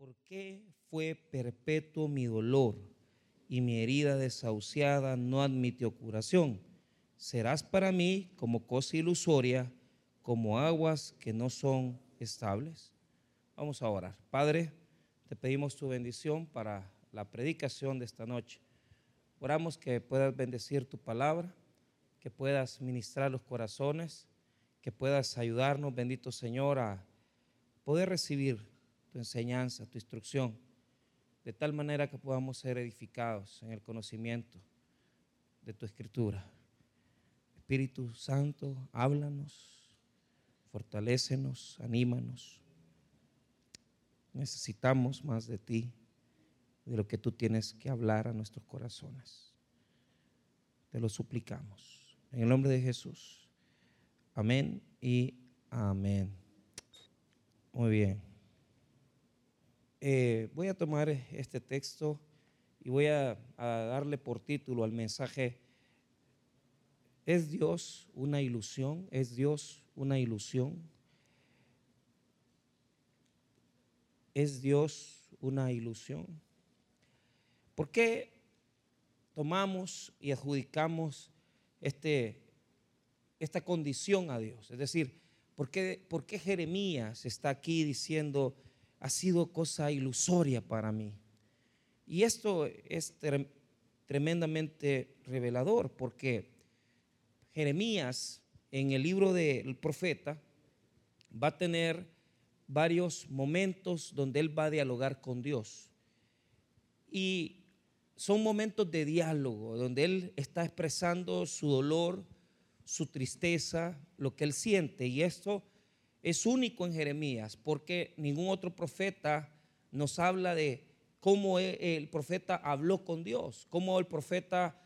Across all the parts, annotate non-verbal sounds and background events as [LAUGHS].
¿Por qué fue perpetuo mi dolor y mi herida desahuciada no admitió curación? Serás para mí como cosa ilusoria, como aguas que no son estables. Vamos a orar. Padre, te pedimos tu bendición para la predicación de esta noche. Oramos que puedas bendecir tu palabra, que puedas ministrar los corazones, que puedas ayudarnos, bendito Señor, a poder recibir tu enseñanza, tu instrucción, de tal manera que podamos ser edificados en el conocimiento de tu escritura. Espíritu Santo, háblanos, fortalécenos, anímanos. Necesitamos más de ti, de lo que tú tienes que hablar a nuestros corazones. Te lo suplicamos. En el nombre de Jesús. Amén y amén. Muy bien. Eh, voy a tomar este texto y voy a, a darle por título al mensaje, ¿es Dios una ilusión? ¿Es Dios una ilusión? ¿Es Dios una ilusión? ¿Por qué tomamos y adjudicamos este, esta condición a Dios? Es decir, ¿por qué, ¿por qué Jeremías está aquí diciendo, ha sido cosa ilusoria para mí? Y esto es tremendamente revelador porque Jeremías en el libro del profeta va a tener varios momentos donde él va a dialogar con Dios. Y son momentos de diálogo, donde él está expresando su dolor, su tristeza, lo que él siente. Y esto es único en Jeremías, porque ningún otro profeta nos habla de cómo e, el profeta habló con Dios, cómo el profeta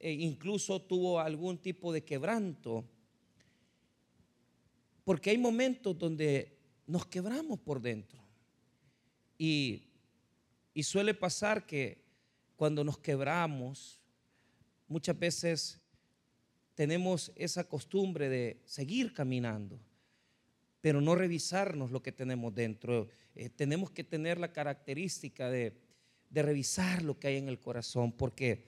eh, incluso tuvo algún tipo de quebranto. Porque hay momentos donde nos quebramos por dentro. Y, suele pasar que cuando nos quebramos, muchas veces tenemos esa costumbre de seguir caminando, pero no revisarnos lo que tenemos dentro. Eh, tenemos que tener la característica de, de revisar lo que hay en el corazón, porque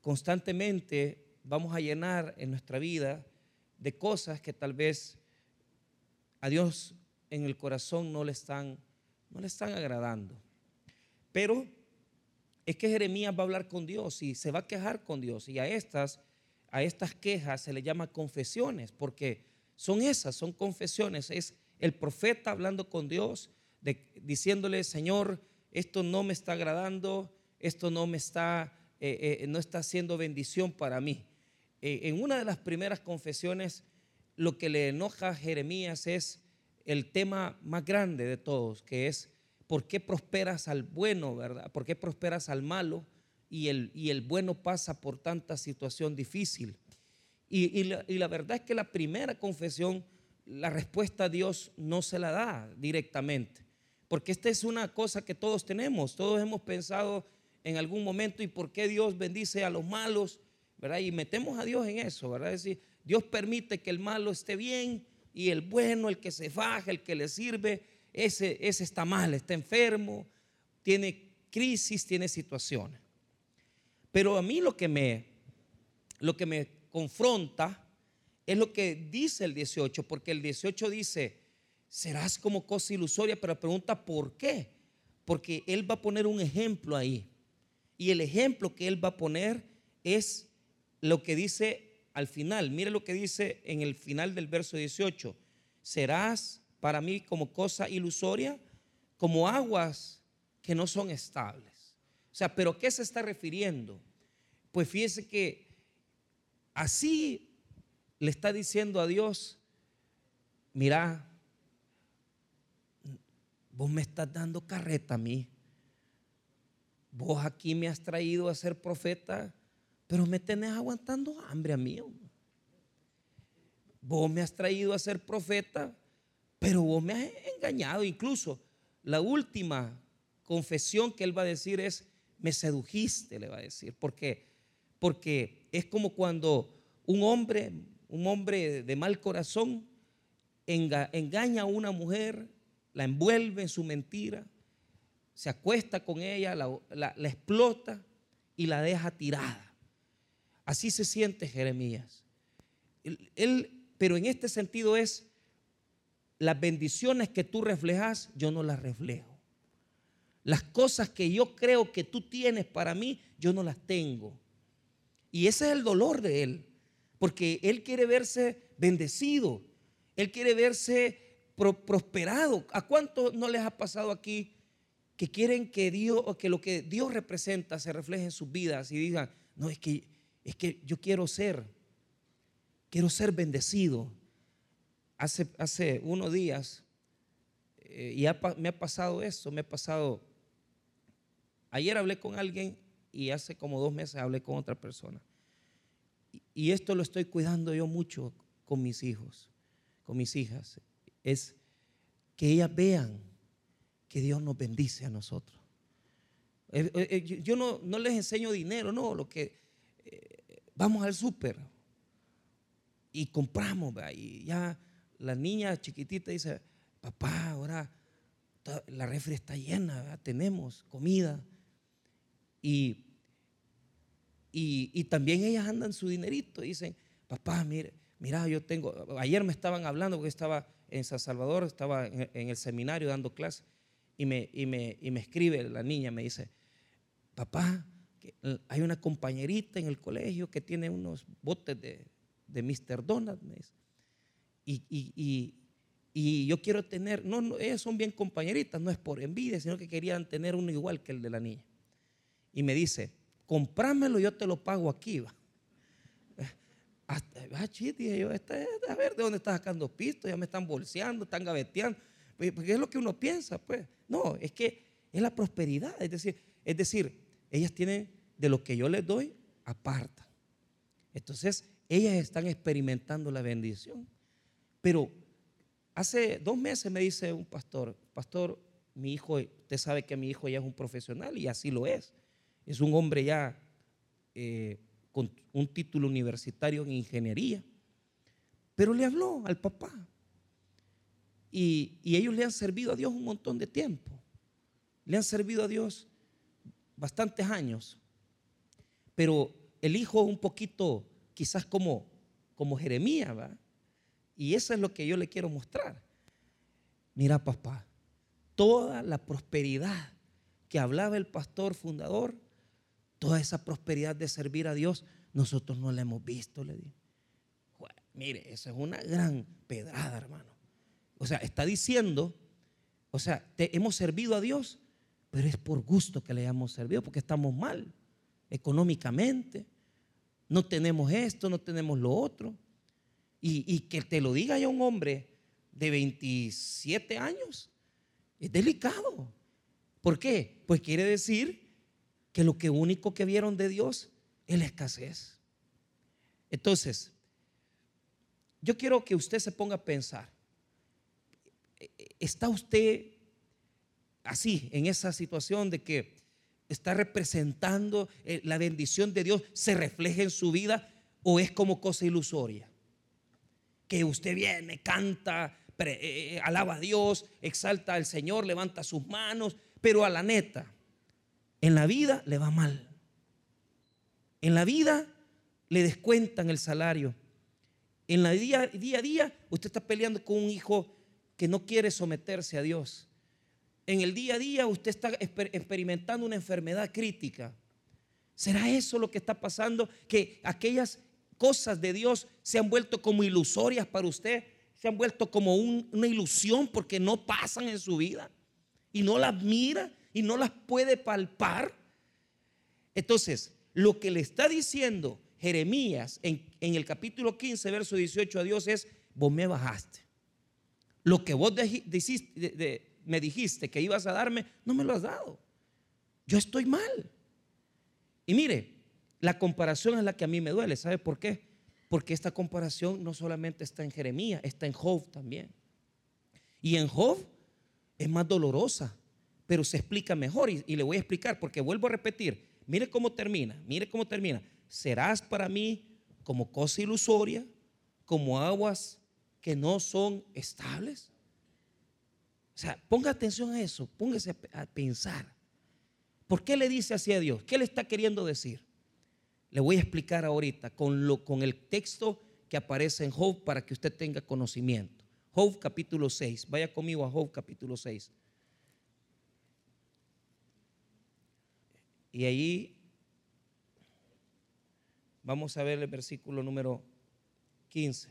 constantemente vamos a llenar en nuestra vida de cosas que tal vez a Dios en el corazón no le están, no le están agradando. Pero es que Jeremías va a hablar con Dios y se va a quejar con Dios. Y a estas, a estas quejas se le llama confesiones, porque son esas, son confesiones. Es el profeta hablando con Dios, diciéndole, Señor, esto no me está agradando, esto no me está, eh, eh, no está haciendo bendición para mí. Eh, en una de las primeras confesiones, lo que le enoja a Jeremías es el tema más grande de todos, que es por qué prosperas al bueno, ¿verdad? ¿Por qué prosperas al malo y el, y el bueno pasa por tanta situación difícil? Y, la, verdad es que la primera confesión, la respuesta a Dios no se la da directamente, porque esta es una cosa que todos tenemos, todos hemos pensado en algún momento y por qué Dios bendice a los malos, ¿verdad? Y metemos a Dios en eso, ¿verdad? Es decir, Dios permite que el malo esté bien y el bueno, el que se faja, el que le sirve, ese, ese está mal, está enfermo, tiene crisis, tiene situaciones. Pero a mí lo que me, lo que me confronta es lo que dice el 18, porque el 18 dice, serás como cosa ilusoria, pero pregunta por qué. Porque él va a poner un ejemplo ahí. Y el ejemplo que él va a poner es lo que dice al final. Mire lo que dice en el final del verso 18. Serás para mí como cosa ilusoria, como aguas que no son estables. O sea, ¿pero qué se está refiriendo? Pues fíjese que así le está diciendo a Dios, mira, vos me estás dando carreta a mí. Vos aquí me has traído a ser profeta pero me tenés aguantando hambre a mí. Vos me has traído a ser profeta, pero vos me has engañado. Incluso la última confesión que él va a decir es, me sedujiste, le va a decir. ¿Por qué? Porque es como cuando un hombre, un hombre de mal corazón, engaña a una mujer, la envuelve en su mentira, se acuesta con ella, la, explota y la deja tirada. Así se siente Jeremías. Él, pero en este sentido es, las bendiciones que tú reflejas, yo no las reflejo. Las cosas que yo creo que tú tienes para mí, yo no las tengo. Y ese es el dolor de él, porque él quiere verse bendecido, él quiere verse prosperado. ¿A cuántos no les ha pasado aquí que quieren que Dios o que lo que Dios representa se refleje en sus vidas y digan, "No, es que es que yo quiero ser quiero ser bendecido." Hace hace unos días eh, y me ha pasado eso, me ha pasado Ayer hablé con alguien y hace como dos meses hablé con otra persona. Y esto lo estoy cuidando yo mucho con mis hijos, con mis hijas. Es que ellas vean que Dios nos bendice a nosotros. Eh, eh, eh, yo no, les enseño dinero, no, lo que vamos al súper y compramos, y ya la niña chiquitita dice, papá, ahora la refri está llena, tenemos comida. Y, y, también ellas andan su dinerito. Dicen, papá, mire, mira, yo tengo, ayer me estaban hablando porque estaba en San Salvador, estaba en, el seminario dando clases y me, y, me, y me escribe la niña, me dice, papá, hay una compañerita en el colegio que tiene unos botes de, de Mr. Donald, Y, y, y, yo quiero tener, no, no, ellas son bien compañeritas, no es por envidia, sino que querían tener uno igual que el de la niña y me dice, comprámelo, yo te lo pago aquí. Hasta, ah, yo, a ver de dónde estás sacando pisto, ya me están bolseando, están gaveteando. Porque pues, es lo que uno piensa, pues. No, es que es la prosperidad. Es decir, es decir, ellas tienen de lo que yo les doy, aparta. Entonces, ellas están experimentando la bendición. Pero hace dos meses me dice un pastor, pastor, mi hijo, usted sabe que mi hijo ya es un profesional y así lo es es un hombre ya eh, con un título universitario en ingeniería, pero le habló al papá. Y, ellos le han servido a Dios un montón de tiempo. Le han servido a Dios bastantes años. Pero el hijo un poquito, quizás como, como Jeremías, ¿va? Y eso es lo que yo le quiero mostrar. Mira, papá, toda la prosperidad que hablaba el pastor fundador Toda esa prosperidad de servir a Dios, nosotros no la hemos visto, le dije. Mire, esa es una gran pedrada, hermano. O sea, está diciendo, o sea, te, hemos servido a Dios, pero es por gusto que le hayamos servido, porque estamos mal económicamente. No tenemos esto, no tenemos lo otro. Y, y que te lo diga ya un hombre de 27 años, es delicado. ¿Por qué? Pues quiere decir que lo único que vieron de Dios es la escasez. Entonces, yo quiero que usted se ponga a pensar, ¿está usted así, en esa situación de que está representando eh, la bendición de Dios, se refleja en su vida o es como cosa ilusoria? Que usted viene, canta, eh, eh, alaba a Dios, exalta al Señor, levanta sus manos, pero a la neta, en la vida le va mal. En la vida le descuentan el salario. En la día, día a día usted está peleando con un hijo que no quiere someterse a Dios. En el día a día usted está experimentando una enfermedad crítica. ¿Será eso lo que está pasando? Que aquellas cosas de Dios se han vuelto como ilusorias para usted, se han vuelto como una ilusión porque no pasan en su vida y no las mira y no las puede palpar. Entonces, lo que le está diciendo Jeremías en, el capítulo 15, verso 18 a Dios es, vos me bajaste. Lo que vos me dijiste que ibas a darme, no me lo has dado. Yo estoy mal. Y mire, la comparación es la que a mí me duele. ¿Sabe por qué? Porque esta comparación no solamente está en Jeremías, está en Job también. Y en Job es más dolorosa pero se explica mejor y, le voy a explicar porque vuelvo a repetir, mire cómo termina, mire cómo termina. Serás para mí como cosa ilusoria, como aguas que no son estables. sea, ponga atención a eso, póngase a pensar. ¿Por qué le dice así a Dios? ¿Qué le está queriendo decir? Le voy a explicar ahorita con, lo, con el texto que aparece en Job para que usted tenga conocimiento. Job capítulo 6. Vaya conmigo a Job capítulo 6. Y ahí vamos a ver el versículo número 15.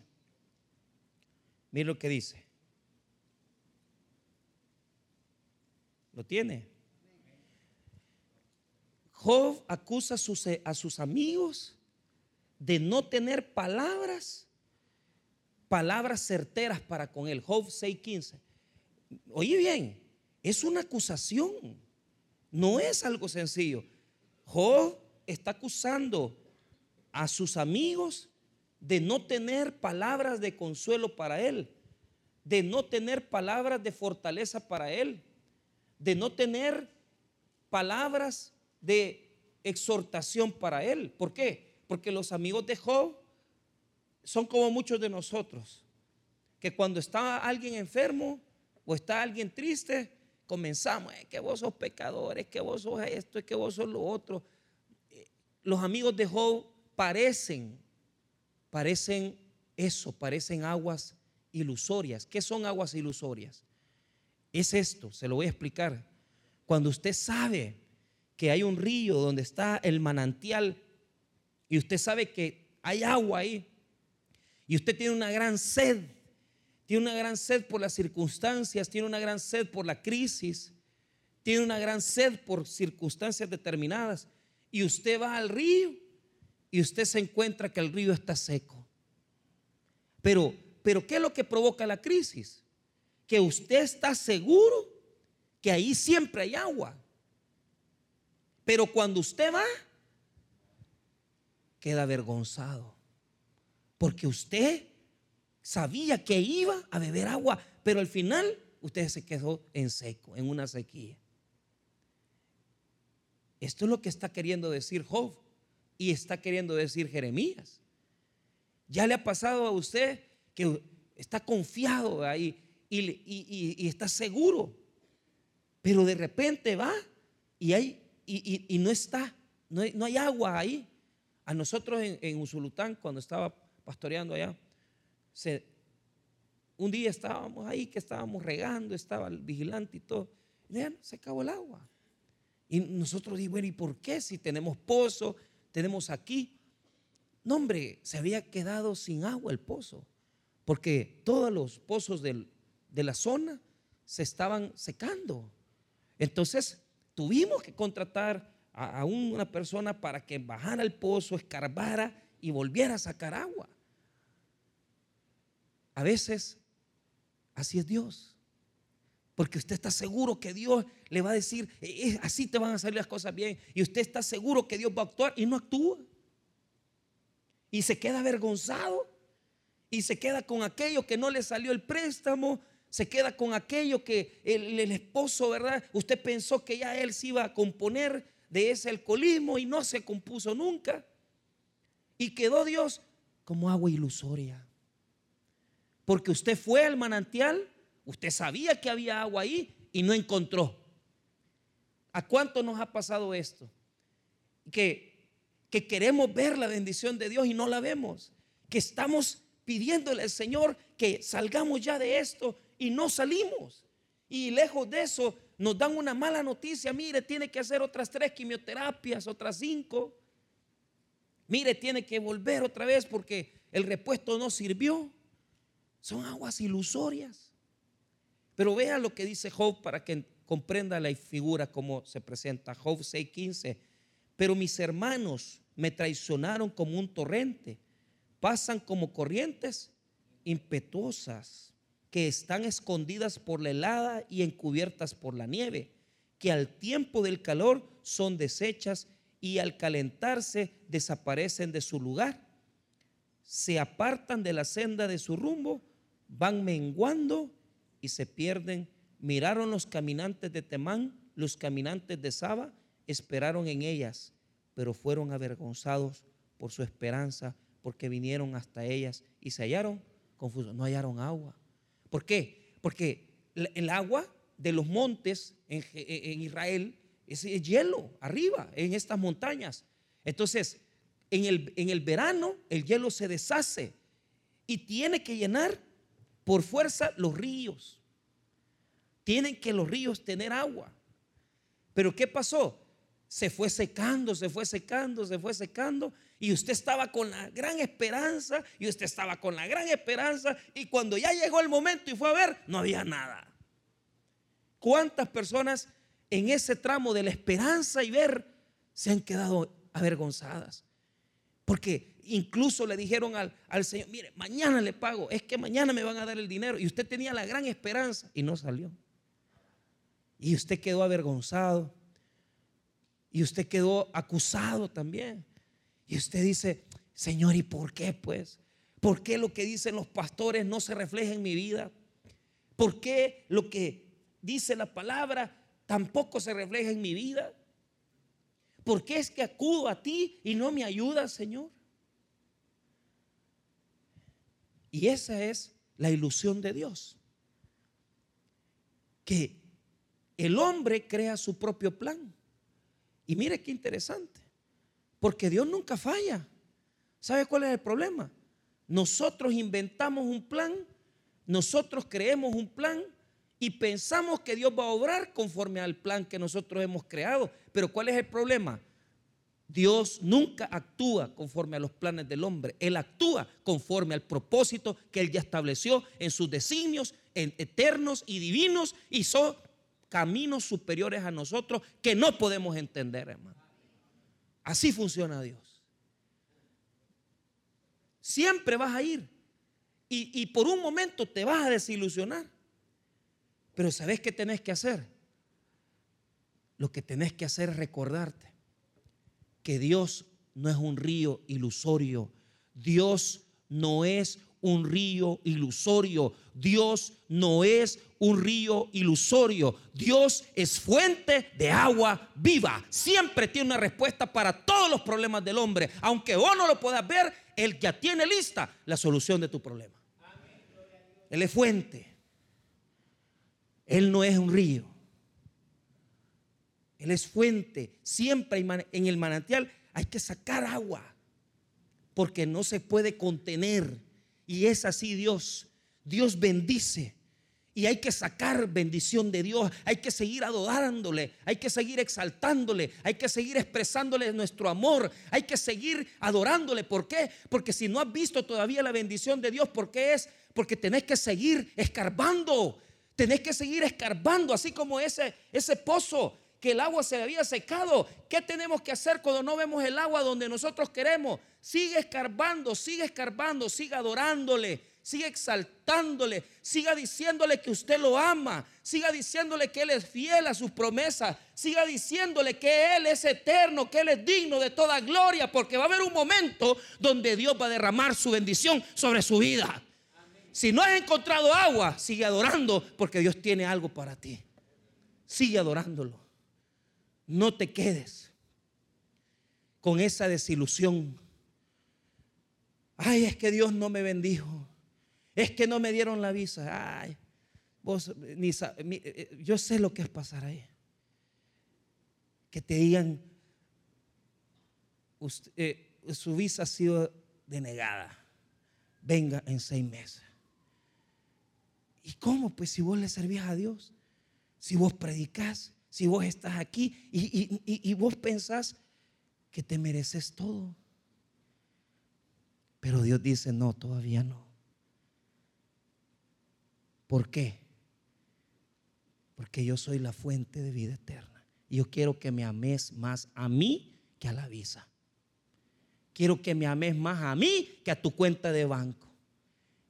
Mire lo que dice. ¿Lo tiene? Job acusa a sus, a sus amigos de no tener palabras, palabras certeras para con él. Job 6:15. Oye bien, es una acusación, no es algo sencillo. Job está acusando a sus amigos de no tener palabras de consuelo para él, de no tener palabras de fortaleza para él, de no tener palabras de exhortación para él. ¿Por qué? Porque los amigos de Job son como muchos de nosotros, que cuando está alguien enfermo o está alguien triste, comenzamos, que vos sos pecadores, que vos sos esto, que vos sos lo otro. Eh, los amigos de Job parecen, parecen eso, parecen aguas ilusorias. ¿Qué son aguas ilusorias? Es esto, se lo voy a explicar. Cuando usted sabe que hay un río donde está el manantial y usted sabe que hay agua ahí y usted tiene una gran sed, tiene una gran sed por las circunstancias, tiene una gran sed por la crisis, tiene una gran sed por circunstancias determinadas y usted va al río y usted se encuentra que el río está seco. Pero, pero ¿qué es lo que provoca la crisis? Que usted está seguro que ahí siempre hay agua. Pero cuando usted va, queda avergonzado. Porque usted sabía que iba a beber agua, pero al final usted se quedó en seco, en una sequía. Esto es lo que está queriendo decir Job y está queriendo decir Jeremías. Ya le ha pasado a usted que está confiado ahí y, está seguro, pero de repente va y no está, no hay, agua ahí. A nosotros en, Usulután, cuando estaba pastoreando allá, un día estábamos ahí, que estábamos regando, estaba el vigilante y todo, y se acabó el agua. Y nosotros dijimos, bueno, ¿y por qué si tenemos pozo, tenemos aquí? No, hombre, se había quedado sin agua el pozo, porque todos los pozos de la zona se estaban secando. Entonces, tuvimos que contratar a, una persona para que bajara el pozo, escarbara y volviera a sacar agua. A veces así es Dios. Porque usted está seguro que Dios le va a decir, eh, eh, así te van a salir las cosas bien. Y usted está seguro que Dios va a actuar y no actúa. Y se queda avergonzado. Y se queda con aquello que no le salió el préstamo se queda con aquello que el, esposo, ¿verdad? Usted pensó que ya él se iba a componer de ese alcoholismo y no se compuso nunca. Y quedó Dios como agua ilusoria. Porque usted fue al manantial, usted sabía que había agua ahí y no encontró. ¿A cuánto nos ha pasado esto? Que, que queremos ver la bendición de Dios y no la vemos. Que estamos pidiéndole al Señor que salgamos ya de esto y no salimos. Y lejos de eso, nos dan una mala noticia. Mire, tiene que hacer otras tres quimioterapias, otras cinco. Mire, tiene que volver otra vez porque el repuesto no sirvió. Son aguas ilusorias. Pero vea lo que dice Job para que comprenda la figura como se presenta. Job 6:15. Pero mis hermanos me traicionaron como un torrente. Pasan como corrientes impetuosas que están escondidas por la helada y encubiertas por la nieve, que al tiempo del calor son deshechas y al calentarse desaparecen de su lugar. Se apartan de la senda de su rumbo, van menguando y se pierden. Miraron los caminantes de Temán, los caminantes de Saba, esperaron en ellas, pero fueron avergonzados por su esperanza, porque vinieron hasta ellas y se hallaron confusos, no hallaron agua. ¿Por qué? Porque el agua de los montes en, en Israel es hielo arriba, en estas montañas. Entonces, en el, en el verano el hielo se deshace y tiene que llenar por fuerza los ríos. Tienen que los ríos tener agua. Pero ¿qué pasó? Se fue secando, se fue secando, se fue secando. Y usted estaba con la gran esperanza, y usted estaba con la gran esperanza. Y cuando ya llegó el momento y fue a ver, no había nada. ¿Cuántas personas en ese tramo de la esperanza y ver se han quedado avergonzadas? Porque incluso le dijeron al, al, Señor, mire, mañana le pago, es que mañana me van a dar el dinero. Y usted tenía la gran esperanza y no salió. Y usted quedó avergonzado. Y usted quedó acusado también. Y usted dice, Señor, ¿y por qué pues? ¿Por qué lo que dicen los pastores no se refleja en mi vida? ¿Por qué lo que dice la palabra tampoco se refleja en mi vida? ¿Por qué es que acudo a ti y no me ayudas, Señor? Y esa es la ilusión de Dios. Que el hombre crea su propio plan. Y mire qué interesante. Porque Dios nunca falla. ¿Sabe cuál es el problema? Nosotros inventamos un plan, nosotros creemos un plan y pensamos que Dios va a obrar conforme al plan que nosotros hemos creado. Pero ¿cuál es el problema? Dios nunca actúa conforme a los planes del hombre. Él actúa conforme al propósito que Él ya estableció en sus designios eternos y divinos y son caminos superiores a nosotros que no podemos entender, hermano. Así funciona Dios. Siempre vas a ir y, y por un momento te vas a desilusionar. Pero ¿sabes qué tenés que hacer? Lo que tenés que hacer es recordarte que Dios no es un río ilusorio. Dios no es un río ilusorio. Dios no es un río ilusorio. Dios es fuente de agua viva. Siempre tiene una respuesta para todos los problemas del hombre. Aunque vos no lo puedas ver, Él ya tiene lista la solución de tu problema. Él es fuente. Él no es un río. Él es fuente. Siempre en el manantial hay que sacar agua porque no se puede contener. Y es así Dios. Dios bendice. Y hay que sacar bendición de Dios. Hay que seguir adorándole. Hay que seguir exaltándole. Hay que seguir expresándole nuestro amor. Hay que seguir adorándole. ¿Por qué? Porque si no has visto todavía la bendición de Dios, ¿por qué es? Porque tenés que seguir escarbando. Tenés que seguir escarbando, así como ese, ese pozo que el agua se había secado. ¿Qué tenemos que hacer cuando no vemos el agua donde nosotros queremos? Sigue escarbando, sigue escarbando, sigue adorándole, sigue exaltándole, siga diciéndole que usted lo ama, siga diciéndole que Él es fiel a sus promesas, siga diciéndole que Él es eterno, que Él es digno de toda gloria, porque va a haber un momento donde Dios va a derramar su bendición sobre su vida. Si no has encontrado agua, sigue adorando porque Dios tiene algo para ti. Sigue adorándolo no te quedes con esa desilusión. Ay, es que Dios no me bendijo. Es que no me dieron la visa. Ay, vos ni eh, eh, yo sé lo que es pasar ahí. Que te digan, eh, su visa ha sido denegada. Venga en seis meses. ¿Y cómo? Pues si vos le servías a Dios, si vos predicás, si vos estás aquí y, vos pensás que te mereces todo. Pero Dios dice, no, todavía no. ¿Por qué? Porque yo soy la fuente de vida eterna. Y yo quiero que me ames más a mí que a la visa. Quiero que me ames más a mí que a tu cuenta de banco.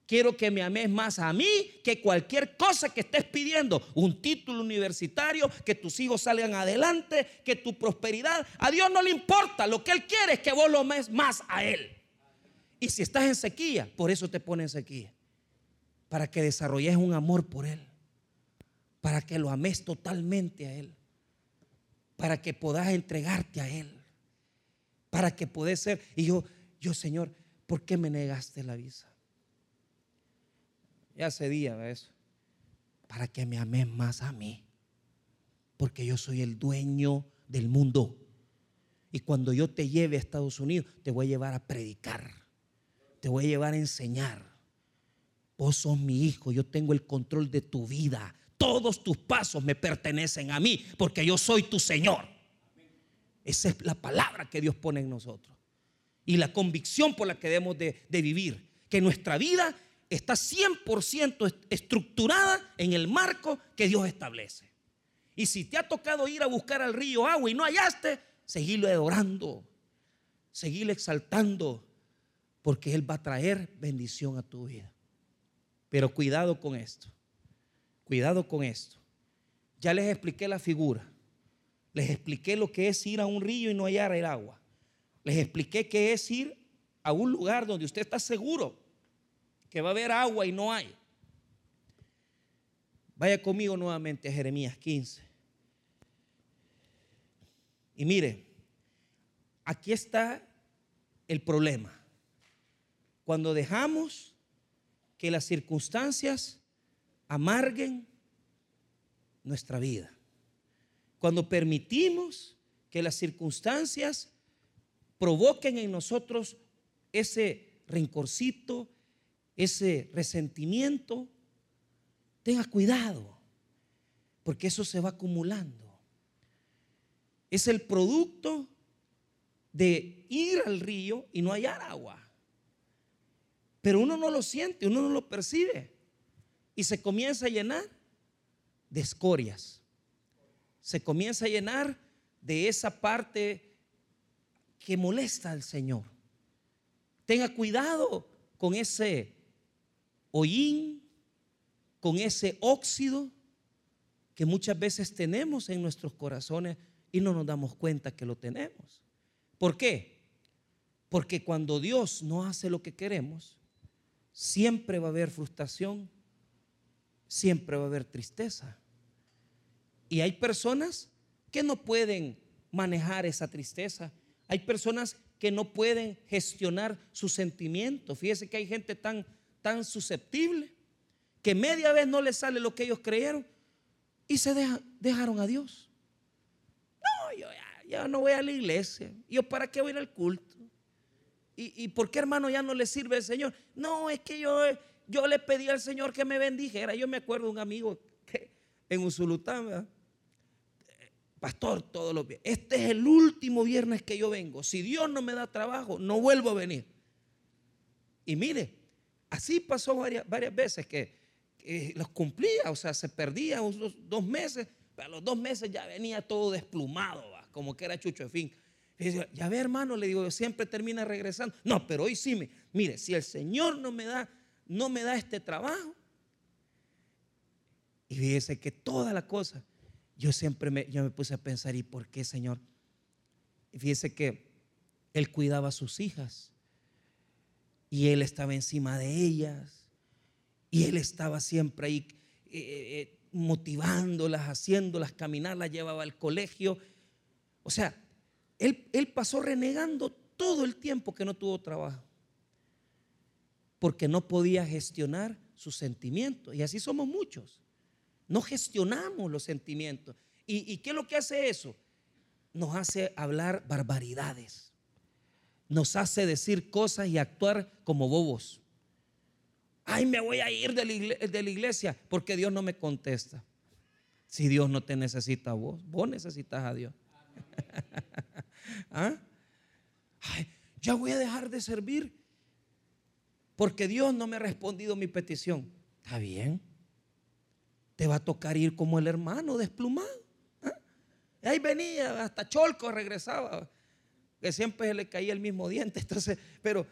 Quiero que me ames más a mí que cualquier cosa que estés pidiendo. Un título universitario, que tus hijos salgan adelante, que tu prosperidad. A Dios no le importa. Lo que Él quiere es que vos lo ames más a Él. Y si estás en sequía, por eso te pone en sequía. Para que desarrolles un amor por Él. Para que lo ames totalmente a Él. Para que puedas entregarte a Él. Para que puedas ser. Y yo, yo, Señor, ¿por qué me negaste la visa? Ya hace día eso. para que me ames más a mí. Porque yo soy el dueño del mundo. Y cuando yo te lleve a Estados Unidos, te voy a llevar a predicar. Te voy a llevar a enseñar. Vos sos mi hijo, yo tengo el control de tu vida. Todos tus pasos me pertenecen a mí porque yo soy tu Señor. Esa es la palabra que Dios pone en nosotros. Y la convicción por la que debemos de, de vivir. Que nuestra vida está 100% estructurada en el marco que Dios establece. Y si te ha tocado ir a buscar al río agua y no hallaste, seguirlo adorando, seguirlo exaltando, porque Él va a traer bendición a tu vida. Pero cuidado con esto, cuidado con esto. Ya les expliqué la figura, les expliqué lo que es ir a un río y no hallar el agua, les expliqué que es ir a un lugar donde usted está seguro que va a haber agua y no hay. Vaya conmigo nuevamente a Jeremías 15. Y mire, aquí está el problema. Cuando dejamos que las circunstancias amarguen nuestra vida. Cuando permitimos que las circunstancias provoquen en nosotros ese rencorcito, ese resentimiento, tenga cuidado, porque eso se va acumulando. Es el producto de ir al río y no hallar agua. Pero uno no lo siente, uno no lo percibe. Y se comienza a llenar de escorias. Se comienza a llenar de esa parte que molesta al Señor. Tenga cuidado con ese hollín, con ese óxido que muchas veces tenemos en nuestros corazones y no nos damos cuenta que lo tenemos. ¿Por qué? Porque cuando Dios no hace lo que queremos, siempre va a haber frustración, siempre va a haber tristeza. Y hay personas que no pueden manejar esa tristeza. Hay personas que no pueden gestionar sus sentimientos. Fíjese que hay gente tan tan susceptible que media vez no les sale lo que ellos creyeron y se dejaron a Dios. No, yo ya, no voy a la iglesia. ¿Yo para qué voy al culto? ¿Y, por qué hermano ya no le sirve el Señor? No, es que yo, yo le pedí al Señor que me bendijera. Yo me acuerdo de un amigo que en Usulután, pastor, todos los viernes. Este es el último viernes que yo vengo. Si Dios no me da trabajo, no vuelvo a venir. Y mire, Así pasó varias, varias veces que, los cumplía, o sea, se perdía unos dos meses, pero a los dos meses ya venía todo desplumado, como que era chucho de fin. ya ve, hermano, le digo, siempre termina regresando. No, pero hoy sí me, mire, si el Señor no me da, no me da este trabajo, y fíjese que toda la cosa, yo siempre me, yo me puse a pensar, ¿y por qué, Señor? Y fíjese que Él cuidaba a sus hijas y él estaba encima de ellas y él estaba siempre ahí eh, eh, motivándolas, haciéndolas caminar, las llevaba al colegio. O sea, él, él pasó renegando todo el tiempo que no tuvo trabajo porque no podía gestionar sus sentimientos. Y así somos muchos. No gestionamos los sentimientos. ¿Y, ¿Y, qué es lo que hace eso? Nos hace hablar barbaridades nos hace decir cosas y actuar como bobos. Ay, me voy a ir de la iglesia porque Dios no me contesta. Si Dios no te necesita a vos, vos necesitas a Dios. [LAUGHS] ¿Ah? Ay, ya voy a dejar de servir porque Dios no me ha respondido mi petición. Está bien. Te va a tocar ir como el hermano desplumado. ¿Ah? Ahí venía, hasta Cholco regresaba que siempre se le caía el mismo diente. [LAUGHS] Entonces, pero,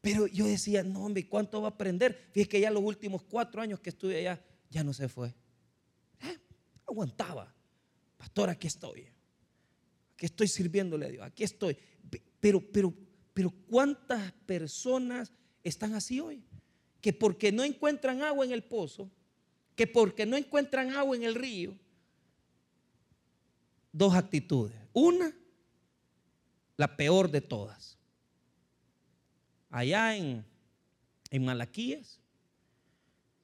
pero yo decía, no, hombre, ¿cuánto va a aprender? Fíjate que ya los últimos cuatro años que estuve allá, ya no se fue. ¿Eh? Aguantaba. Pastor, aquí estoy. Aquí estoy sirviéndole a Dios. Aquí estoy. Pero, pero, pero ¿cuántas personas están así hoy? Que porque no encuentran agua en el pozo, que porque no encuentran agua en el río, dos actitudes. Una, la peor de todas. Allá en, en Malaquías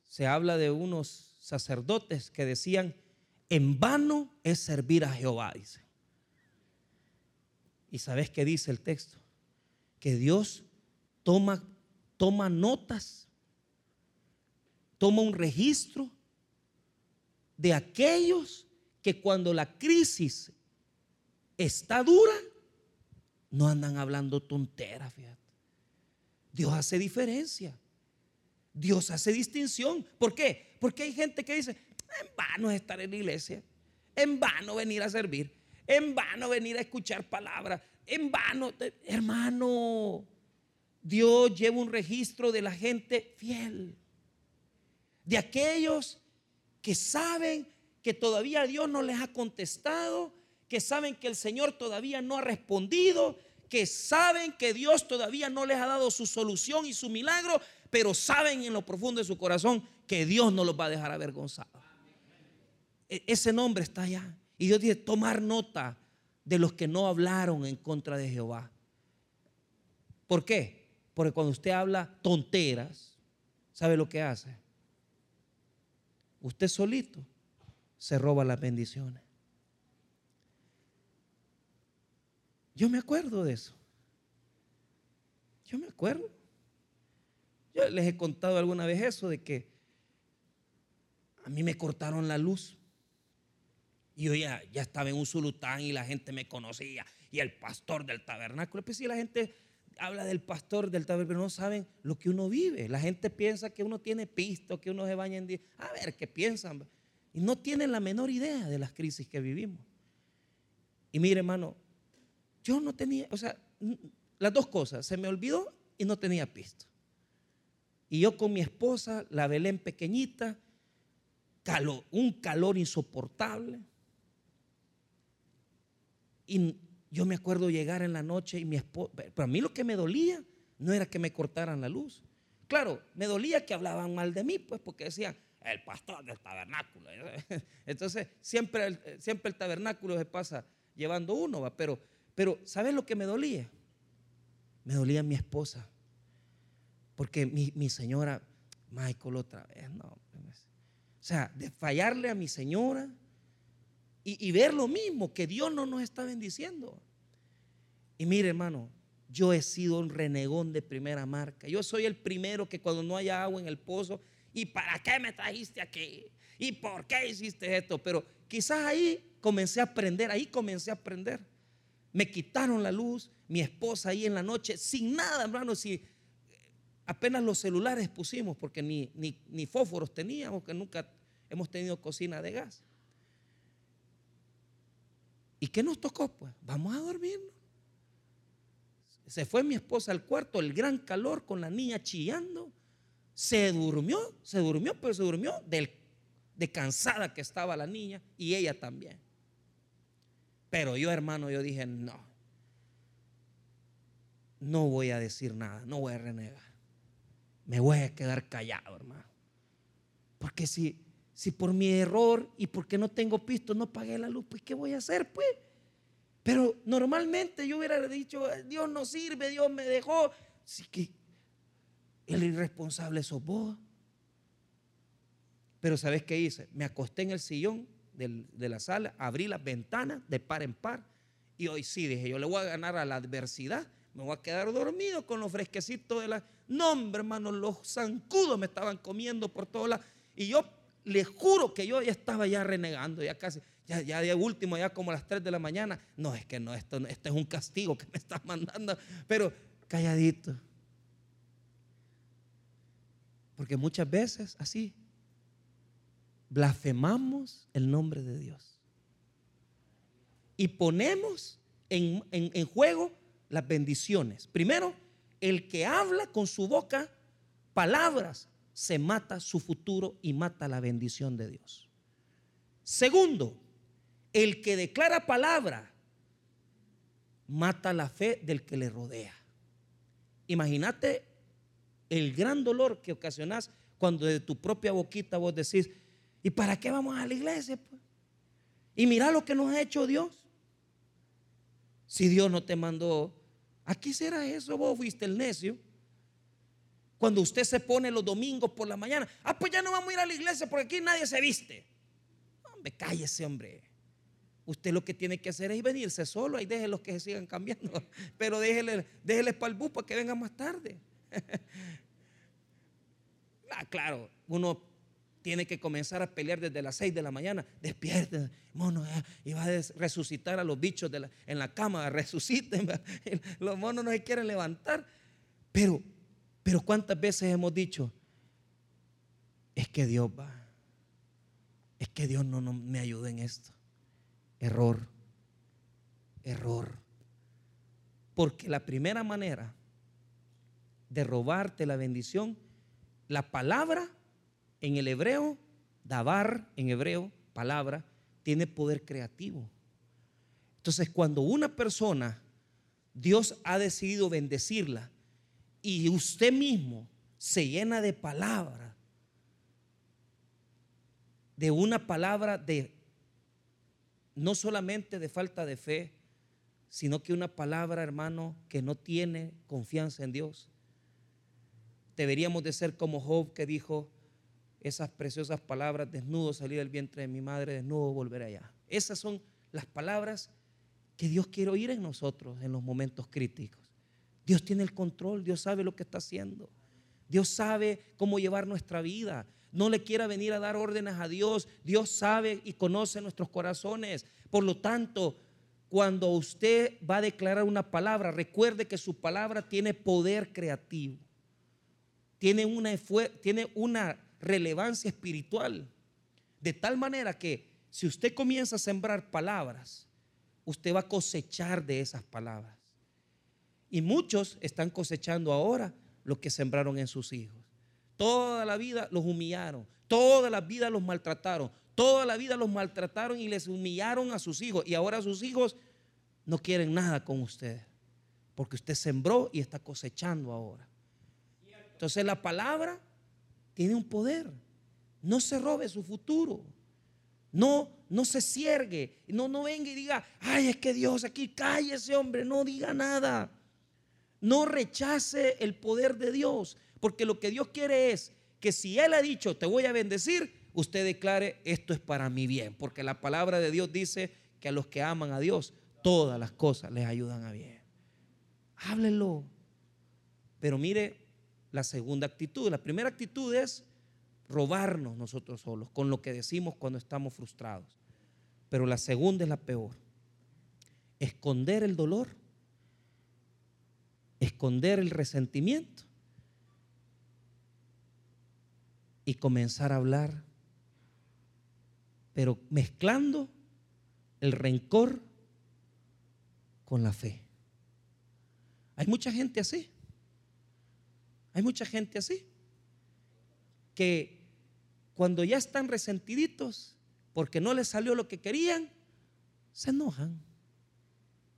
se habla de unos sacerdotes que decían, en vano es servir a Jehová, dice. ¿Y sabes qué dice el texto? Que Dios toma, toma notas, toma un registro de aquellos que cuando la crisis está dura, no andan hablando tonteras. Dios hace diferencia. Dios hace distinción. ¿Por qué? Porque hay gente que dice, en vano es estar en la iglesia, en vano venir a servir, en vano venir a escuchar palabras, en vano, hermano, Dios lleva un registro de la gente fiel, de aquellos que saben que todavía Dios no les ha contestado, que saben que el Señor todavía no ha respondido, que saben que Dios todavía no les ha dado su solución y su milagro, pero saben en lo profundo de su corazón que Dios no los va a dejar avergonzados. E, ese nombre está allá. Y Dios dice, tomar nota de los que no hablaron en contra de Jehová. ¿Por qué? Porque cuando usted habla tonteras, ¿sabe lo que hace? Usted solito se roba las bendiciones. Yo me acuerdo de eso. Yo me acuerdo. Yo les he contado alguna vez eso de que a mí me cortaron la luz. Y yo ya, ya estaba en un sulután y la gente me conocía. Y el pastor del tabernáculo. Pues si la gente habla del pastor del tabernáculo, pero no saben lo que uno vive. La gente piensa que uno tiene pisto, que uno se baña en día. A ver, ¿qué piensan? Y no tienen la menor idea de las crisis que vivimos. Y mire, hermano, yo no tenía, o sea, las dos cosas, se me olvidó y no tenía pisto. Y yo con mi esposa, la Belén pequeñita, un calor insoportable. Y yo me acuerdo llegar en la noche y mi esposa, pero a mí lo que me dolía no era que me cortaran la luz. Claro, me dolía que hablaban mal de mí, pues porque decían, el pastor del tabernáculo. [LAUGHS] Entonces, siempre siempre el tabernáculo se pasa llevando uno, ¿va? pero pero ¿sabes lo que me dolía? Me dolía mi esposa. Porque mi, señora, Michael otra vez, no. O sea, de fallarle a mi señora y, y ver lo mismo, que Dios no nos está bendiciendo. Y mire, hermano, yo he sido un renegón de primera marca. Yo soy el primero que cuando no haya agua en el pozo, ¿y para qué me trajiste aquí? ¿Y por qué hiciste esto? Pero quizás ahí comencé a aprender, ahí comencé a aprender. Me quitaron la luz, mi esposa ahí en la noche, sin nada, hermano, si apenas los celulares pusimos, porque ni, ni, fósforos teníamos, que nunca hemos tenido cocina de gas. ¿Y qué nos tocó? Pues vamos a dormirnos. Se fue mi esposa al cuarto, el gran calor con la niña chillando. Se durmió, se durmió, pero se durmió de cansada que estaba la niña y ella también. Pero yo, hermano, yo dije, no, no voy a decir nada, no voy a renegar. Me voy a quedar callado, hermano. Porque si, si por mi error y porque no tengo pisto no pagué la luz, pues ¿qué voy a hacer, pues? Pero normalmente yo hubiera dicho, Dios no sirve, Dios me dejó. Así que el irresponsable sos vos. Pero ¿sabes qué hice? Me acosté en el sillón de la sala, abrí las ventanas de par en par. Y hoy sí, dije, yo le voy a ganar a la adversidad. Me voy a quedar dormido con los fresquecitos de la... No, hombre, hermano, los zancudos me estaban comiendo por todos lados. Y yo le juro que yo ya estaba ya renegando, ya casi, ya, ya de último, ya como a las 3 de la mañana. No, es que no, esto, esto es un castigo que me estás mandando. Pero calladito. Porque muchas veces así blasfemamos el nombre de Dios. Y ponemos en, juego las bendiciones. Primero, el que habla con su boca palabras, se mata su futuro y mata la bendición de Dios. Segundo, el que declara palabra, mata la fe del que le rodea. Imagínate el gran dolor que ocasionas cuando de tu propia boquita vos decís, ¿Y para qué vamos a la iglesia? Pues? Y mira lo que nos ha hecho Dios. Si Dios no te mandó, ¿a qué será eso? Vos fuiste el necio. Cuando usted se pone los domingos por la mañana, ah, pues ya no vamos a ir a la iglesia porque aquí nadie se viste. Hombre, cállese, hombre. Usted lo que tiene que hacer es venirse solo y los que se sigan cambiando. [LAUGHS] Pero déjele, para el bus para que venga más tarde. [LAUGHS] ah, claro, uno tiene que comenzar a pelear desde las 6 de la mañana. Despierten, mono, eh, y va a resucitar a los bichos en la cama, [LAUGHS] resuciten. [LAUGHS] Los monos no se quieren levantar. Pero pero ¿cuántas veces hemos dicho, es que Dios va, es que Dios no, no me ayuda en esto? Error, error. Porque la primera manera de robarte la bendición, la palabra en el hebreo, dabar en hebreo, palabra, tiene poder creativo. Entonces, cuando una persona, Dios ha decidido bendecirla, y usted mismo se llena de palabra, de una palabra de no solamente de falta de fe, sino que una palabra, hermano, que no tiene confianza en Dios. Deberíamos de ser como Job que dijo esas preciosas palabras, desnudo salí del vientre de mi madre, desnudo volver allá. Esas son las palabras que Dios quiere oír en nosotros en los momentos críticos. Dios tiene el control, Dios sabe lo que está haciendo. Dios sabe cómo llevar nuestra vida. No le quiera venir a dar órdenes a Dios. Dios sabe y conoce nuestros corazones. Por lo tanto, cuando usted va a declarar una palabra, recuerde que su palabra tiene poder creativo. Tiene una, tiene una relevancia espiritual. De tal manera que si usted comienza a sembrar palabras, usted va a cosechar de esas palabras. Y muchos están cosechando ahora lo que sembraron en sus hijos. Toda la vida los humillaron, toda la vida los maltrataron, toda la vida los maltrataron y les humillaron a sus hijos. Y ahora sus hijos no quieren nada con usted, porque usted sembró y está cosechando ahora. Entonces la palabra tiene un poder. No se robe su futuro. No, no se ciergue. No, no venga y diga, ay, es que Dios aquí, cállese, hombre, no diga nada. No rechace el poder de Dios, porque lo que Dios quiere es que si Él ha dicho, te voy a bendecir, usted declare, esto es para mi bien, porque la palabra de Dios dice que a los que aman a Dios, todas las cosas les ayudan a bien. Háblelo. Pero mire la segunda actitud. La primera actitud es robarnos nosotros solos con lo que decimos cuando estamos frustrados. Pero la segunda es la peor. Esconder el dolor esconder el resentimiento y comenzar a hablar, pero mezclando el rencor con la fe. Hay mucha gente así. Hay mucha gente así. Que cuando ya están resentiditos porque no les salió lo que querían, se enojan.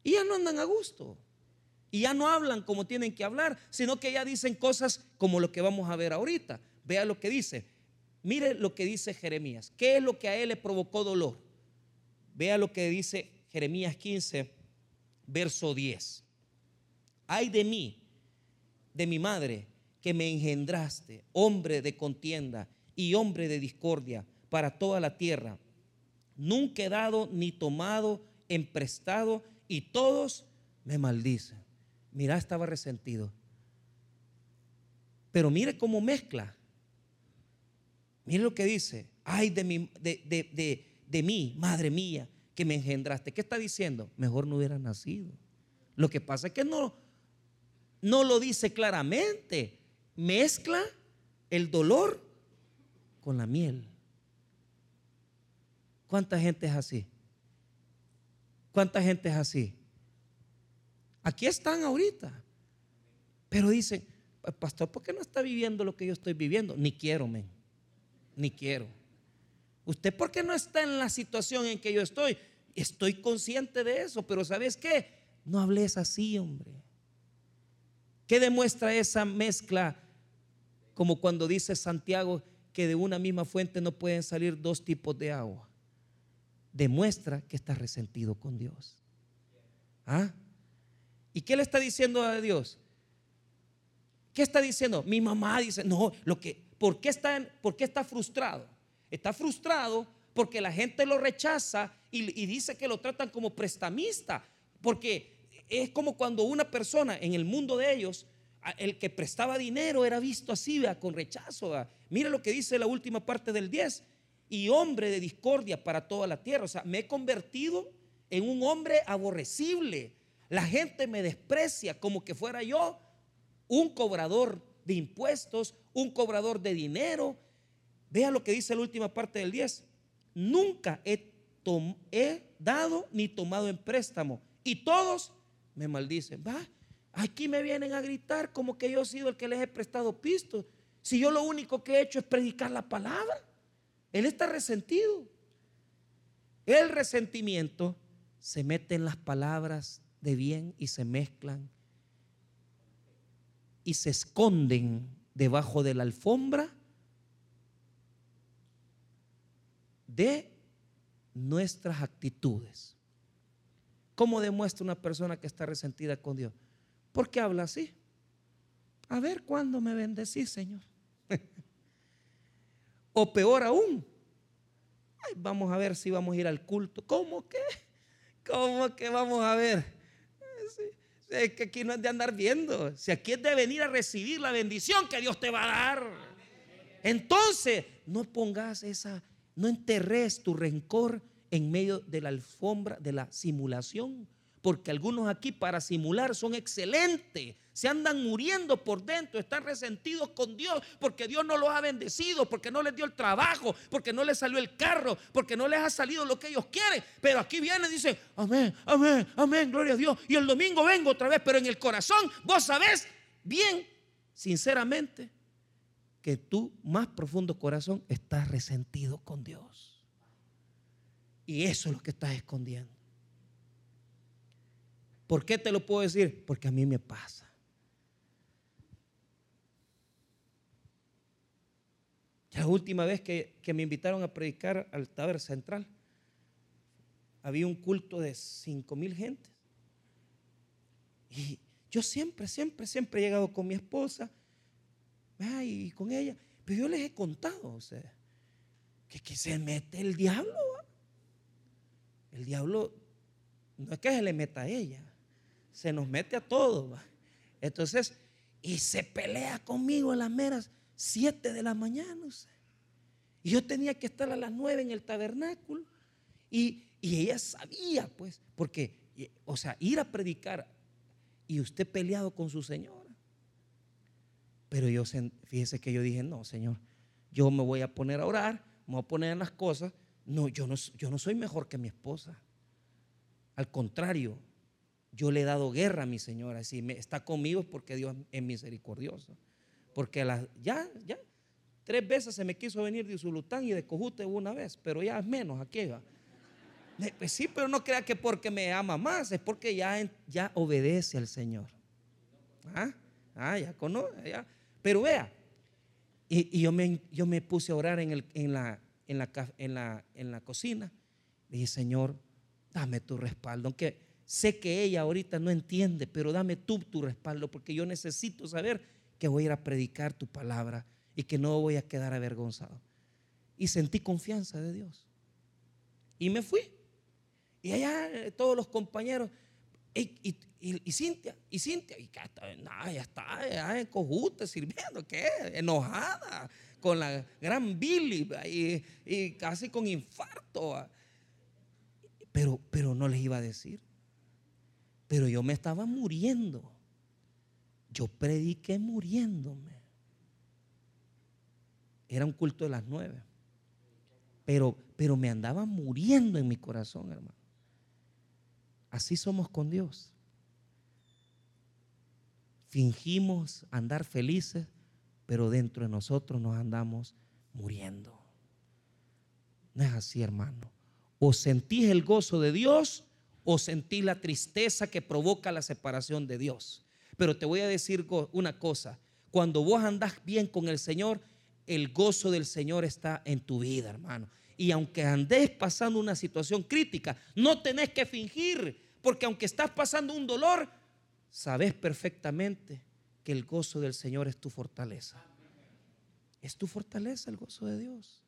Y ya no andan a gusto. Y ya no hablan como tienen que hablar, sino que ya dicen cosas como lo que vamos a ver ahorita. Vea lo que dice. Mire lo que dice Jeremías. ¿Qué es lo que a él le provocó dolor? Vea lo que dice Jeremías 15, verso 10. Ay de mí, de mi madre, que me engendraste, hombre de contienda y hombre de discordia para toda la tierra. Nunca he dado ni tomado en prestado y todos me maldicen. Mira, estaba resentido. Pero mire cómo mezcla. Mire lo que dice. Ay de, de, mí, madre mía, que me engendraste. ¿Qué está diciendo? Mejor no hubiera nacido. Lo que pasa es que no, no lo dice claramente. Mezcla el dolor con la miel. ¿Cuánta gente es así? ¿Cuánta gente es así? Aquí están ahorita. Pero dicen, pastor, ¿por qué no está viviendo lo que yo estoy viviendo? Ni quiero, men. Ni quiero. ¿Usted por qué no está en la situación en que yo estoy? Estoy consciente de eso, pero ¿sabes qué? No hables así, hombre. ¿Qué demuestra esa mezcla? Como cuando dice Santiago que de una misma fuente no pueden salir dos tipos de agua. Demuestra que está resentido con Dios. ¿Ah? ¿Y qué le está diciendo a Dios? ¿Qué está diciendo? Mi mamá dice, no, lo que, ¿por qué está, por qué está frustrado? Está frustrado porque la gente lo rechaza y, y dice que lo tratan como prestamista, porque es como cuando una persona en el mundo de ellos, el que prestaba dinero era visto así, con rechazo. Mira lo que dice la última parte del 10, y hombre de discordia para toda la tierra. O sea, me he convertido en un hombre aborrecible. La gente me desprecia como que fuera yo un cobrador de impuestos, un cobrador de dinero. Vea lo que dice la última parte del 10. Nunca he, he dado ni tomado en préstamo. Y todos me maldicen. Va, aquí me vienen a gritar como que yo he sido el que les he prestado pistos. Si yo lo único que he hecho es predicar la palabra. Él está resentido. El resentimiento se mete en las palabras de bien y se mezclan y se esconden debajo de la alfombra de nuestras actitudes. ¿Cómo demuestra una persona que está resentida con Dios? Porque habla así. A ver cuándo me bendecís, Señor. [LAUGHS] o peor aún, vamos a ver si vamos a ir al culto. ¿Cómo que? ¿Cómo que vamos a ver? Es que aquí no es de andar viendo. Si aquí es de venir a recibir la bendición que Dios te va a dar. Entonces, no pongas esa, no enterres tu rencor en medio de la alfombra de la simulación. Porque algunos aquí para simular son excelentes se andan muriendo por dentro, están resentidos con Dios porque Dios no los ha bendecido, porque no les dio el trabajo, porque no les salió el carro, porque no les ha salido lo que ellos quieren. Pero aquí vienen y dicen, amén, amén, amén, gloria a Dios. Y el domingo vengo otra vez, pero en el corazón vos sabés bien, sinceramente, que tu más profundo corazón está resentido con Dios. Y eso es lo que estás escondiendo. ¿Por qué te lo puedo decir? Porque a mí me pasa. La última vez que, me invitaron a predicar al Taber Central, había un culto de cinco mil gentes. Y yo siempre, siempre, siempre he llegado con mi esposa y con ella. Pero yo les he contado, o sea, que, que se mete el diablo. El diablo no es que se le meta a ella, se nos mete a todos. Entonces, y se pelea conmigo en las meras. Siete de la mañana. Y yo tenía que estar a las nueve en el tabernáculo. Y, ella sabía, pues, porque, o sea, ir a predicar y usted peleado con su señora. Pero yo, fíjese que yo dije, no, Señor, yo me voy a poner a orar, me voy a poner en las cosas. No, yo no, soy mejor que mi esposa. Al contrario, yo le he dado guerra a mi señora. Si me, está conmigo es porque Dios es misericordioso. Porque ya, ya, tres veces se me quiso venir de Usulután y de Cojute una vez, pero ya es menos aquí. Va. Pues sí, pero no crea que porque me ama más, es porque ya, ya obedece al Señor. Ah, ah ya conoce, ya. Pero vea, y, yo, me, yo me puse a orar en, el, en, la, en, la, en, la, en la cocina. Dije, Señor, dame tu respaldo. Aunque sé que ella ahorita no entiende, pero dame tú tu respaldo, porque yo necesito saber que voy a ir a predicar tu palabra y que no voy a quedar avergonzado. Y sentí confianza de Dios. Y me fui. Y allá eh, todos los compañeros, y, Cintia, y Cintia, y ya está, ya en cojute sirviendo, ¿qué? Enojada con la gran Billy y, y casi con infarto. Pero, pero no les iba a decir. Pero yo me estaba muriendo. Yo prediqué muriéndome. Era un culto de las nueve. Pero, pero me andaba muriendo en mi corazón, hermano. Así somos con Dios. Fingimos andar felices, pero dentro de nosotros nos andamos muriendo. No es así, hermano. O sentís el gozo de Dios o sentís la tristeza que provoca la separación de Dios. Pero te voy a decir una cosa, cuando vos andás bien con el Señor, el gozo del Señor está en tu vida, hermano. Y aunque andes pasando una situación crítica, no tenés que fingir, porque aunque estás pasando un dolor, sabes perfectamente que el gozo del Señor es tu fortaleza. Es tu fortaleza el gozo de Dios.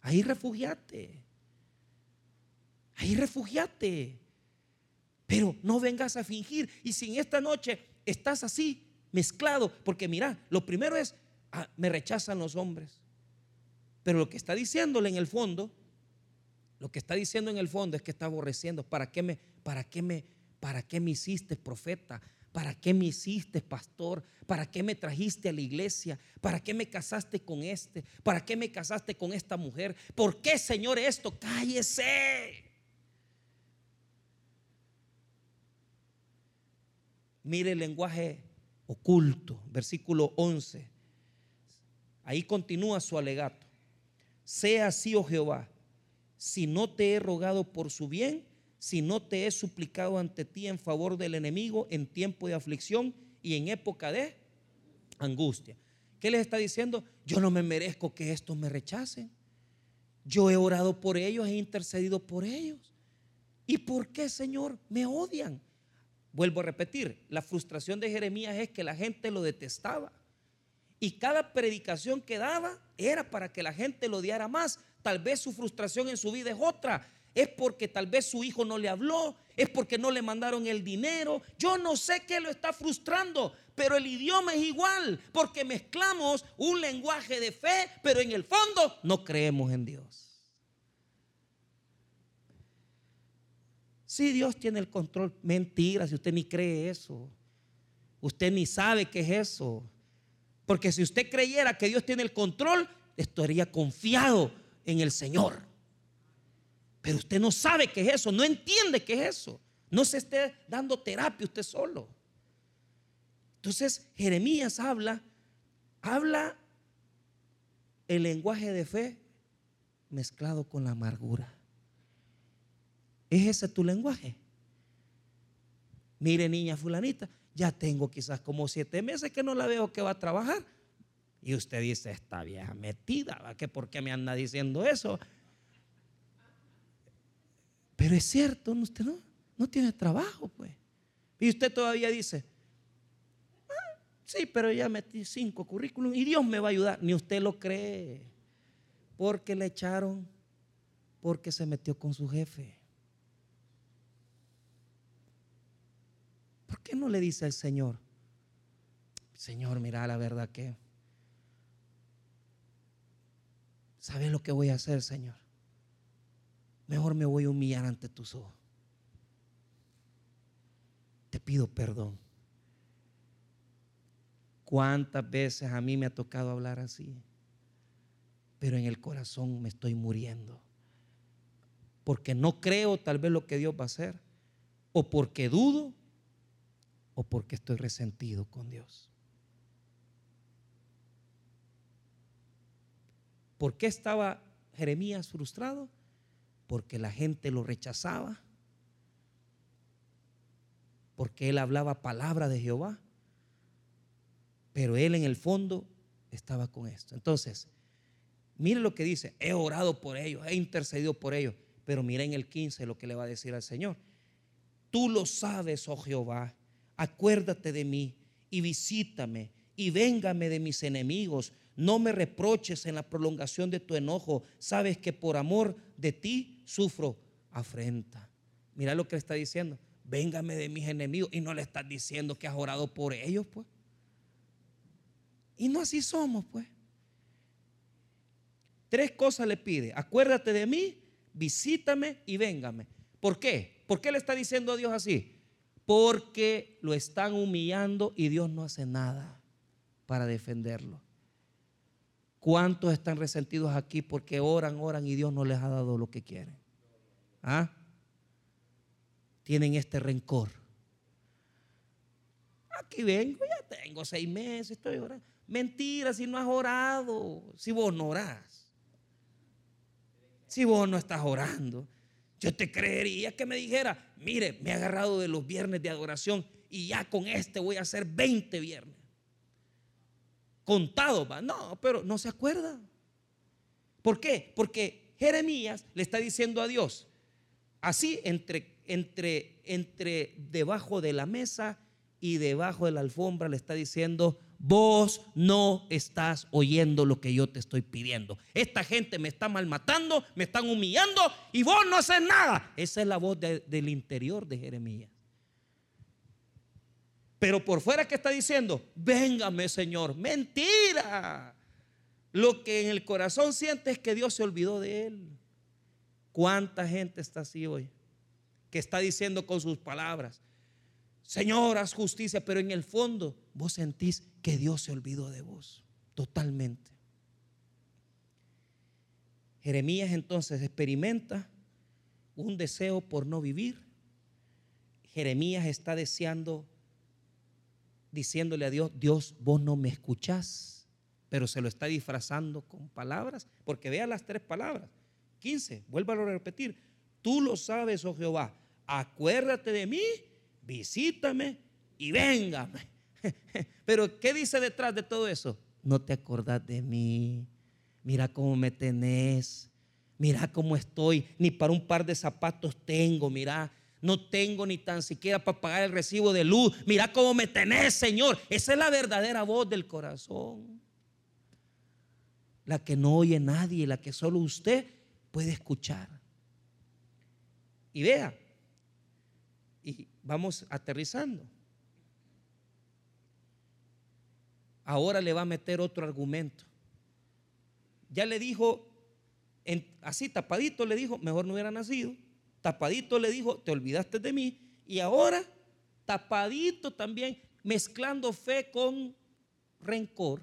Ahí refugiate. Ahí refugiate. Pero no vengas a fingir. Y si en esta noche estás así, mezclado, porque mira, lo primero es, ah, me rechazan los hombres. Pero lo que está diciéndole en el fondo, lo que está diciendo en el fondo es que está aborreciendo. ¿Para qué me, para qué me, para qué me hiciste profeta? ¿Para qué me hiciste pastor? ¿Para qué me trajiste a la iglesia? ¿Para qué me casaste con este? ¿Para qué me casaste con esta mujer? ¿Por qué, Señor, esto? Cállese. Mire el lenguaje oculto, versículo 11. Ahí continúa su alegato. Sea así, oh Jehová, si no te he rogado por su bien, si no te he suplicado ante ti en favor del enemigo en tiempo de aflicción y en época de angustia. ¿Qué les está diciendo? Yo no me merezco que estos me rechacen. Yo he orado por ellos, he intercedido por ellos. ¿Y por qué, Señor, me odian? Vuelvo a repetir, la frustración de Jeremías es que la gente lo detestaba. Y cada predicación que daba era para que la gente lo odiara más. Tal vez su frustración en su vida es otra es porque tal vez su hijo no le habló, es porque no le mandaron el dinero. Yo no sé qué lo está frustrando, pero el idioma es igual, porque mezclamos un lenguaje de fe, pero en el fondo no creemos en Dios. Si Dios tiene el control, mentira, si usted ni cree eso, usted ni sabe qué es eso. Porque si usted creyera que Dios tiene el control, estaría confiado en el Señor. Pero usted no sabe qué es eso, no entiende qué es eso. No se esté dando terapia usted solo. Entonces Jeremías habla, habla el lenguaje de fe mezclado con la amargura. ¿Es ese tu lenguaje? Mire, niña fulanita, ya tengo quizás como siete meses que no la veo que va a trabajar. Y usted dice, está vieja metida, ¿va? ¿Que ¿por qué me anda diciendo eso? Pero es cierto, usted no, no tiene trabajo, pues. Y usted todavía dice, ah, sí, pero ya metí cinco currículums y Dios me va a ayudar. Ni usted lo cree, porque le echaron, porque se metió con su jefe. ¿Por qué no le dice al Señor, Señor, mira la verdad que, ¿sabes lo que voy a hacer, Señor? Mejor me voy a humillar ante tus ojos. Te pido perdón. ¿Cuántas veces a mí me ha tocado hablar así? Pero en el corazón me estoy muriendo. Porque no creo tal vez lo que Dios va a hacer. O porque dudo. O porque estoy resentido con Dios. ¿Por qué estaba Jeremías frustrado? Porque la gente lo rechazaba, porque él hablaba palabra de Jehová, pero él en el fondo estaba con esto. Entonces, mire lo que dice, he orado por ellos, he intercedido por ellos, pero mire en el 15 lo que le va a decir al Señor. Tú lo sabes, oh Jehová, acuérdate de mí y visítame y véngame de mis enemigos no me reproches en la prolongación de tu enojo. Sabes que por amor de ti sufro afrenta. Mira lo que le está diciendo. Véngame de mis enemigos. Y no le estás diciendo que has orado por ellos, pues. Y no así somos, pues. Tres cosas le pide. Acuérdate de mí, visítame y véngame. ¿Por qué? ¿Por qué le está diciendo a Dios así? Porque lo están humillando y Dios no hace nada para defenderlo. ¿Cuántos están resentidos aquí porque oran, oran y Dios no les ha dado lo que quieren? ¿Ah? Tienen este rencor. Aquí vengo, ya tengo seis meses, estoy orando. Mentira, si no has orado, si vos no orás, si vos no estás orando, yo te creería que me dijera, mire, me he agarrado de los viernes de adoración y ya con este voy a hacer 20 viernes contado, no, pero no se acuerda. ¿Por qué? Porque Jeremías le está diciendo a Dios, así entre, entre, entre debajo de la mesa y debajo de la alfombra le está diciendo, vos no estás oyendo lo que yo te estoy pidiendo. Esta gente me está malmatando, me están humillando y vos no haces nada. Esa es la voz del interior de Jeremías. Pero por fuera que está diciendo, véngame Señor, mentira. Lo que en el corazón siente es que Dios se olvidó de él. ¿Cuánta gente está así hoy? Que está diciendo con sus palabras, Señor, haz justicia, pero en el fondo vos sentís que Dios se olvidó de vos, totalmente. Jeremías entonces experimenta un deseo por no vivir. Jeremías está deseando, diciéndole a Dios, Dios, vos no me escuchás, pero se lo está disfrazando con palabras, porque vea las tres palabras. 15, vuélvalo a repetir. Tú lo sabes, oh Jehová, acuérdate de mí visítame y véngame. [LAUGHS] Pero ¿qué dice detrás de todo eso? No te acordás de mí. Mira cómo me tenés. Mira cómo estoy. Ni para un par de zapatos tengo. Mira, no tengo ni tan siquiera para pagar el recibo de luz. Mira cómo me tenés, Señor. Esa es la verdadera voz del corazón. La que no oye nadie, la que solo usted puede escuchar. Y vea, y vamos aterrizando. Ahora le va a meter otro argumento. Ya le dijo, así tapadito le dijo, mejor no hubiera nacido. Tapadito le dijo, te olvidaste de mí. Y ahora, tapadito también, mezclando fe con rencor,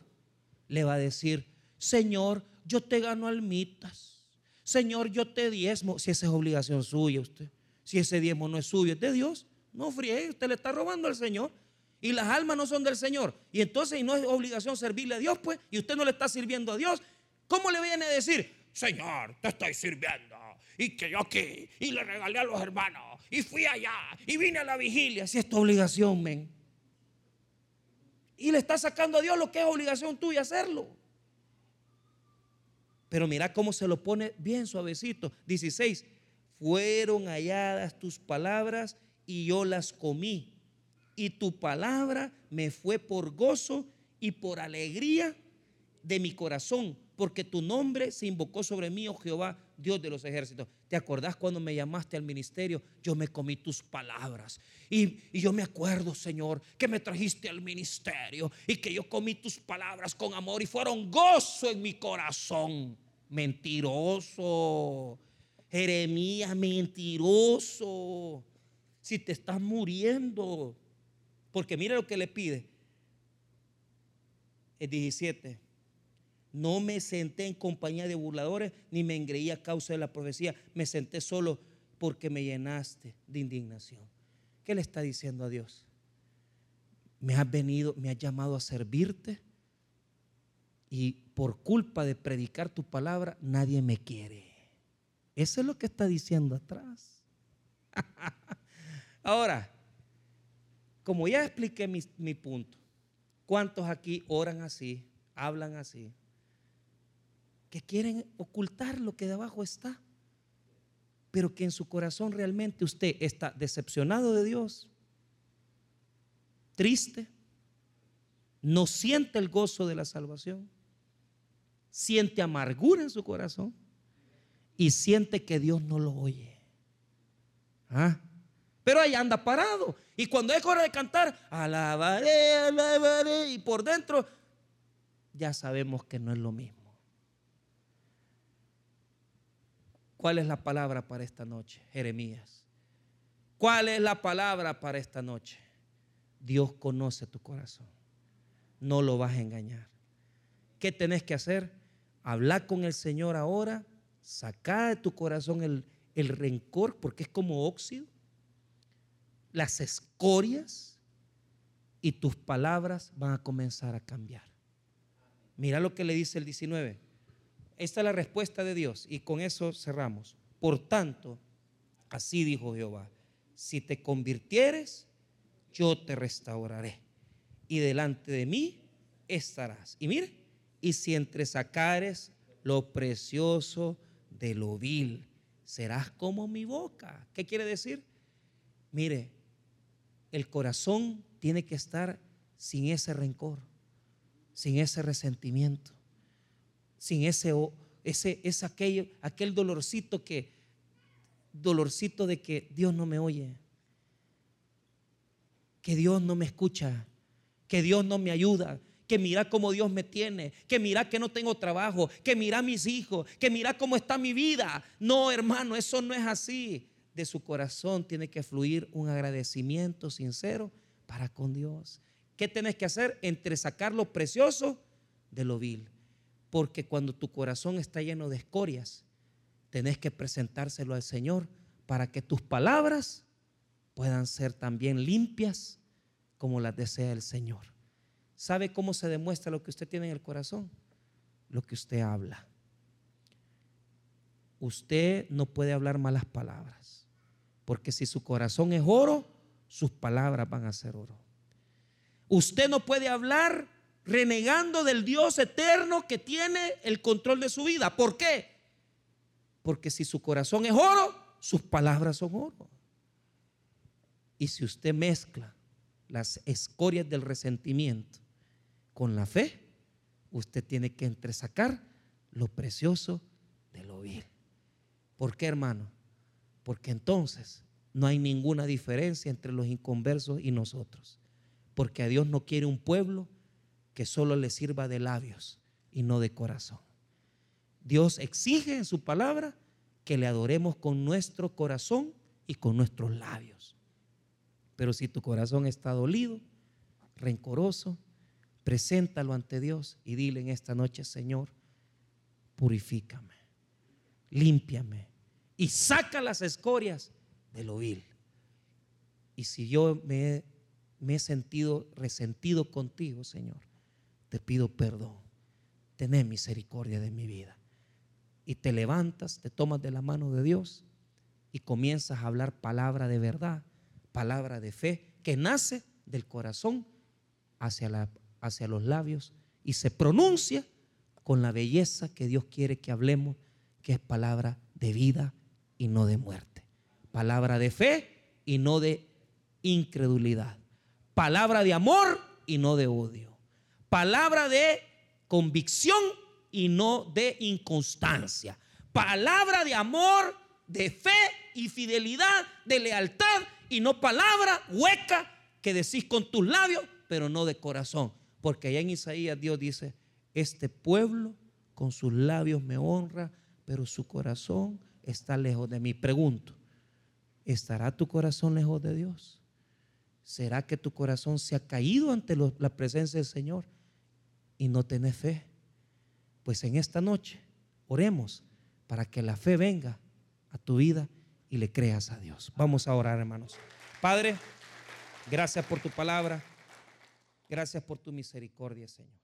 le va a decir, Señor, yo te gano almitas. Señor, yo te diezmo, si esa es obligación suya usted. Si ese diezmo no es suyo, es de Dios. No fríe, usted le está robando al Señor. Y las almas no son del Señor. Y entonces no es obligación servirle a Dios, pues. Y usted no le está sirviendo a Dios. ¿Cómo le viene a decir, Señor, te estoy sirviendo? Y que yo aquí, y le regalé a los hermanos, y fui allá, y vine a la vigilia. Si es tu obligación, men. Y le está sacando a Dios lo que es obligación tuya hacerlo. Pero mira cómo se lo pone bien suavecito. 16 fueron halladas tus palabras y yo las comí. Y tu palabra me fue por gozo y por alegría de mi corazón, porque tu nombre se invocó sobre mí, oh Jehová, Dios de los ejércitos. ¿Te acordás cuando me llamaste al ministerio? Yo me comí tus palabras. Y, y, yo me acuerdo, Señor, que me trajiste al ministerio y que yo comí tus palabras con amor y fueron gozo en mi corazón. Mentiroso. Jeremías, mentiroso. Si te estás muriendo. Porque mira lo que le pide. El 17. No me senté en compañía de burladores ni me engreí a causa de la profecía. Me senté solo porque me llenaste de indignación. ¿Qué le está diciendo a Dios? Me has venido, me has llamado a servirte y por culpa de predicar tu palabra nadie me quiere. Eso es lo que está diciendo atrás. [LAUGHS] Ahora, como ya expliqué mi, punto, ¿cuántos aquí oran así, hablan así? Que quieren ocultar lo que de abajo está, pero que en su corazón realmente usted está decepcionado de Dios, triste, no siente el gozo de la salvación, siente amargura en su corazón y siente que Dios no lo oye. ¿Ah? Pero ahí anda parado. Y cuando es hora de cantar, alabaré, alabaré, y por dentro, ya sabemos que no es lo mismo. ¿Cuál es la palabra para esta noche, Jeremías? ¿Cuál es la palabra para esta noche? Dios conoce tu corazón. No lo vas a engañar. ¿Qué tenés que hacer? Hablar con el Señor ahora Saca de tu corazón el, el rencor porque es como óxido, las escorias y tus palabras van a comenzar a cambiar. Mira lo que le dice el 19. Esta es la respuesta de Dios y con eso cerramos. Por tanto, así dijo Jehová, si te convirtieres, yo te restauraré y delante de mí estarás. Y mire, y si entre sacares lo precioso de lo vil, serás como mi boca. ¿Qué quiere decir? Mire, el corazón tiene que estar sin ese rencor, sin ese resentimiento, sin ese, ese, ese aquello, aquel dolorcito que, dolorcito de que Dios no me oye, que Dios no me escucha, que Dios no me ayuda, que mira cómo Dios me tiene, que mira que no tengo trabajo, que mira mis hijos, que mira cómo está mi vida. No, hermano, eso no es así. De su corazón tiene que fluir un agradecimiento sincero para con Dios. ¿Qué tienes que hacer? Entre sacar lo precioso de lo vil. Porque cuando tu corazón está lleno de escorias, tenés que presentárselo al Señor para que tus palabras puedan ser también limpias como las desea el Señor. ¿Sabe cómo se demuestra lo que usted tiene en el corazón? Lo que usted habla. Usted no puede hablar malas palabras, porque si su corazón es oro, sus palabras van a ser oro. Usted no puede hablar renegando del Dios eterno que tiene el control de su vida. ¿Por qué? Porque si su corazón es oro, sus palabras son oro. Y si usted mezcla las escorias del resentimiento con la fe, usted tiene que entresacar lo precioso de lo vil. ¿Por qué, hermano? Porque entonces no hay ninguna diferencia entre los inconversos y nosotros. Porque a Dios no quiere un pueblo que solo le sirva de labios y no de corazón. Dios exige en su palabra que le adoremos con nuestro corazón y con nuestros labios. Pero si tu corazón está dolido, rencoroso, Preséntalo ante Dios y dile en esta noche, Señor, purifícame, límpiame y saca las escorias de lo vil. Y si yo me, me he sentido resentido contigo, Señor, te pido perdón. Tené misericordia de mi vida. Y te levantas, te tomas de la mano de Dios y comienzas a hablar palabra de verdad, palabra de fe, que nace del corazón hacia hacia los labios y se pronuncia con la belleza que Dios quiere que hablemos, que es palabra de vida y no de muerte. Palabra de fe y no de incredulidad. Palabra de amor y no de odio. Palabra de convicción y no de inconstancia. Palabra de amor, de fe y fidelidad, de lealtad y no palabra hueca que decís con tus labios, pero no de corazón. Porque allá en Isaías Dios dice, este pueblo con sus labios me honra, pero su corazón está lejos de mí. Pregunto, ¿estará tu corazón lejos de Dios? ¿Será que tu corazón se ha caído ante la presencia del Señor y no tenés fe? Pues en esta noche oremos para que la fe venga a tu vida y le creas a Dios. Vamos a orar, hermanos. Padre, gracias por tu palabra. Gracias por tu misericordia, Señor.